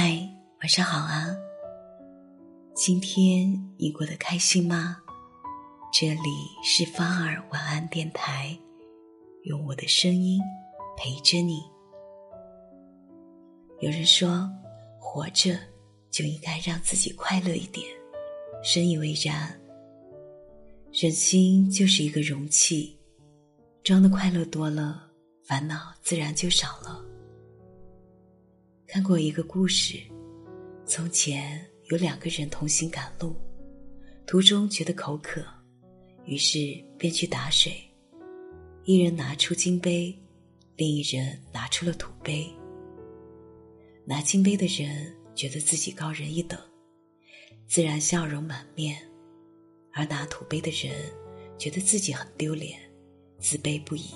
嗨，晚上好啊！今天你过得开心吗？这里是芳儿晚安电台，用我的声音陪着你。有人说，活着就应该让自己快乐一点，深以为然。人心就是一个容器，装的快乐多了，烦恼自然就少了。看过一个故事，从前有两个人同行赶路，途中觉得口渴，于是便去打水。一人拿出金杯，另一人拿出了土杯。拿金杯的人觉得自己高人一等，自然笑容满面；而拿土杯的人觉得自己很丢脸，自卑不已。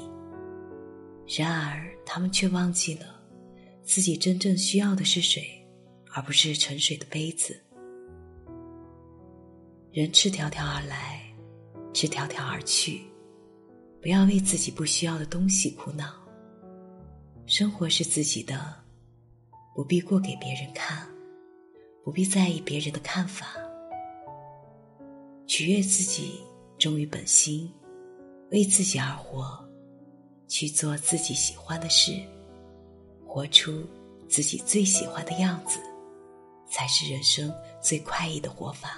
然而他们却忘记了。自己真正需要的是水，而不是盛水的杯子。人赤条条而来，赤条条而去，不要为自己不需要的东西苦恼。生活是自己的，不必过给别人看，不必在意别人的看法。取悦自己，忠于本心，为自己而活，去做自己喜欢的事。活出自己最喜欢的样子，才是人生最快意的活法。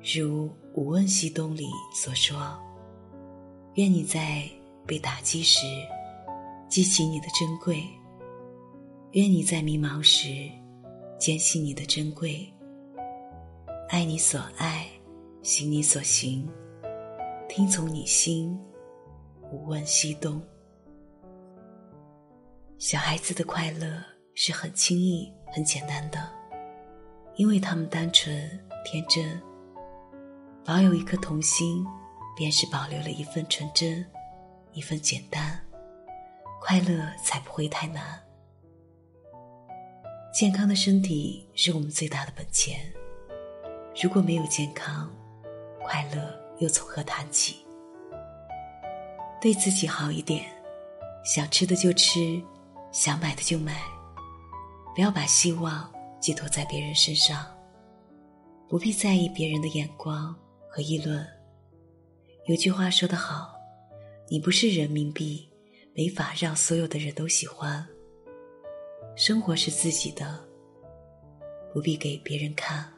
如《无问西东》里所说：“愿你在被打击时，记起你的珍贵；愿你在迷茫时，坚信你的珍贵。爱你所爱，行你所行，听从你心，无问西东。”小孩子的快乐是很轻易、很简单的，因为他们单纯天真，保有一颗童心，便是保留了一份纯真，一份简单，快乐才不会太难。健康的身体是我们最大的本钱，如果没有健康，快乐又从何谈起？对自己好一点，想吃的就吃。想买的就买，不要把希望寄托在别人身上，不必在意别人的眼光和议论。有句话说得好：“你不是人民币，没法让所有的人都喜欢。”生活是自己的，不必给别人看，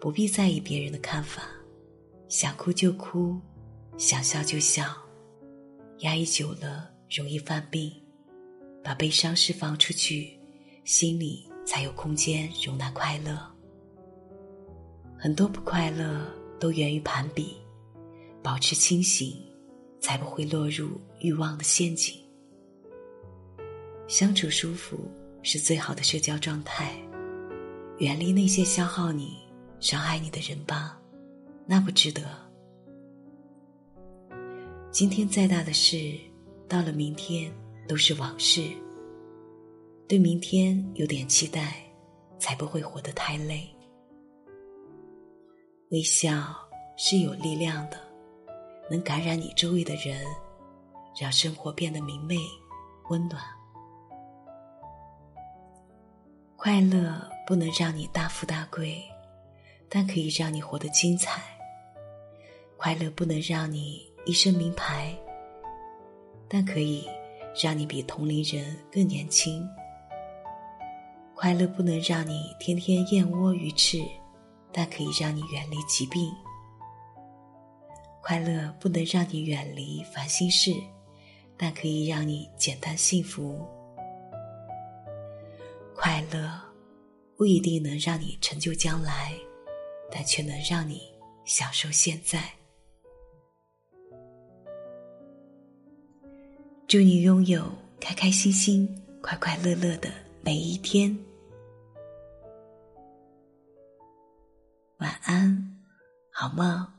不必在意别人的看法。想哭就哭，想笑就笑，压抑久了容易犯病。把悲伤释放出去，心里才有空间容纳快乐。很多不快乐都源于攀比，保持清醒，才不会落入欲望的陷阱。相处舒服是最好的社交状态，远离那些消耗你、伤害你的人吧，那不值得。今天再大的事，到了明天。都是往事。对明天有点期待，才不会活得太累。微笑是有力量的，能感染你周围的人，让生活变得明媚、温暖。快乐不能让你大富大贵，但可以让你活得精彩。快乐不能让你一身名牌，但可以。让你比同龄人更年轻。快乐不能让你天天燕窝鱼翅，但可以让你远离疾病。快乐不能让你远离烦心事，但可以让你简单幸福。快乐不一定能让你成就将来，但却能让你享受现在。祝你拥有开开心心、快快乐乐的每一天。晚安，好梦。